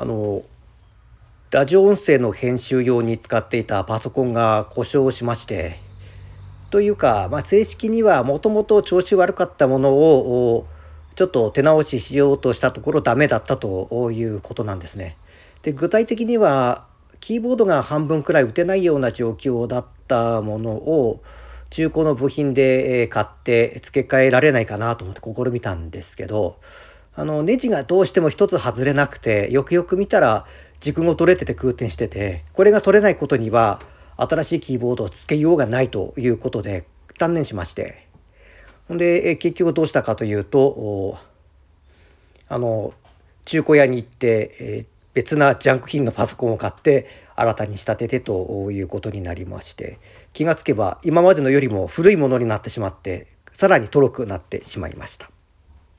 あのラジオ音声の編集用に使っていたパソコンが故障しましてというか、まあ、正式にはもともと調子悪かったものをちょっと手直ししようとしたところダメだったということなんですね。で具体的にはキーボードが半分くらい打てないような状況だったものを中古の部品で買って付け替えられないかなと思って試みたんですけどあのネジがどうしても一つ外れなくてよくよく見たら軸が取れてて空転しててこれが取れないことには新しいキーボードを付けようがないということで断念しましてほんで結局どうしたかというとあの中古屋に行って、え別なジャンク品のパソコンを買って新たに仕立ててということになりまして気がつけば今までのよりも古いものになってしまってさらにとろくなってしまいました。